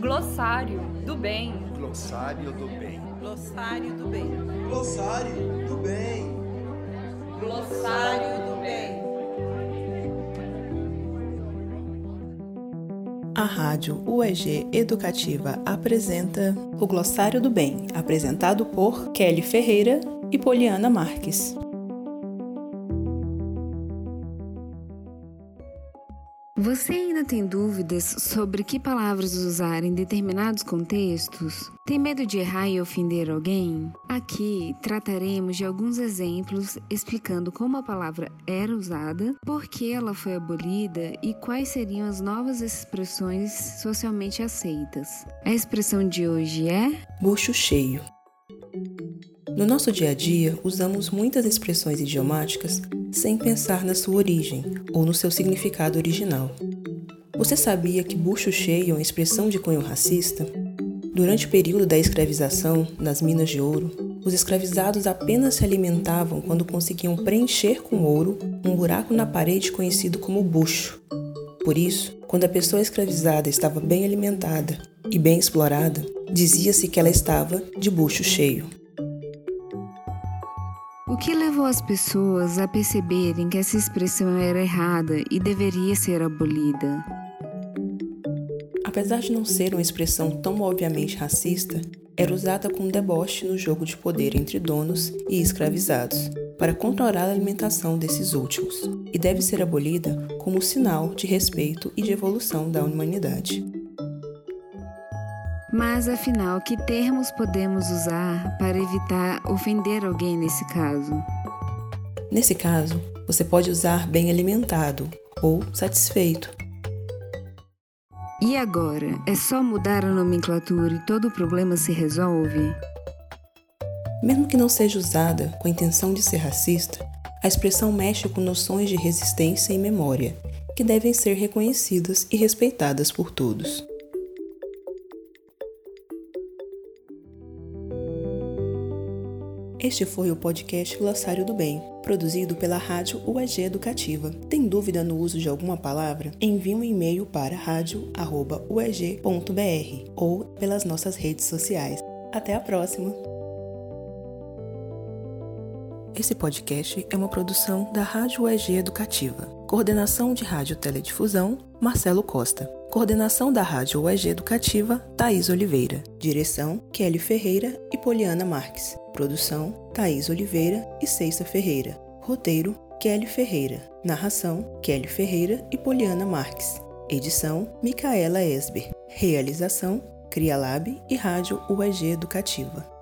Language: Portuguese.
Glossário do bem. Glossário do bem. Glossário do bem. Glossário do bem. Glossário do bem. A Rádio UEG Educativa apresenta o Glossário do Bem, apresentado por Kelly Ferreira e Poliana Marques. Você ainda tem dúvidas sobre que palavras usar em determinados contextos? Tem medo de errar e ofender alguém? Aqui trataremos de alguns exemplos explicando como a palavra era usada, por que ela foi abolida e quais seriam as novas expressões socialmente aceitas. A expressão de hoje é bucho cheio. No nosso dia a dia, usamos muitas expressões idiomáticas sem pensar na sua origem ou no seu significado original. Você sabia que bucho cheio é uma expressão de cunho racista? Durante o período da escravização, nas minas de ouro, os escravizados apenas se alimentavam quando conseguiam preencher com ouro um buraco na parede conhecido como bucho. Por isso, quando a pessoa escravizada estava bem alimentada e bem explorada, dizia-se que ela estava de bucho cheio. O que levou as pessoas a perceberem que essa expressão era errada e deveria ser abolida? Apesar de não ser uma expressão tão obviamente racista, era usada com deboche no jogo de poder entre donos e escravizados, para controlar a alimentação desses últimos, e deve ser abolida como sinal de respeito e de evolução da humanidade. Mas afinal, que termos podemos usar para evitar ofender alguém nesse caso? Nesse caso, você pode usar bem alimentado ou satisfeito. E agora? É só mudar a nomenclatura e todo o problema se resolve? Mesmo que não seja usada com a intenção de ser racista, a expressão mexe com noções de resistência e memória, que devem ser reconhecidas e respeitadas por todos. Este foi o podcast Glossário do Bem, produzido pela Rádio UEG Educativa. Tem dúvida no uso de alguma palavra? Envie um e-mail para radio@ueg.br ou pelas nossas redes sociais. Até a próxima! Esse podcast é uma produção da Rádio UEG Educativa. Coordenação de Rádio Teledifusão, Marcelo Costa. Coordenação da Rádio UEG Educativa, Thaís Oliveira. Direção, Kelly Ferreira e Poliana Marques. Produção: Thaís Oliveira e Ceissa Ferreira. Roteiro: Kelly Ferreira. Narração: Kelly Ferreira e Poliana Marques. Edição: Micaela Esber. Realização: Crialab e Rádio UEG Educativa.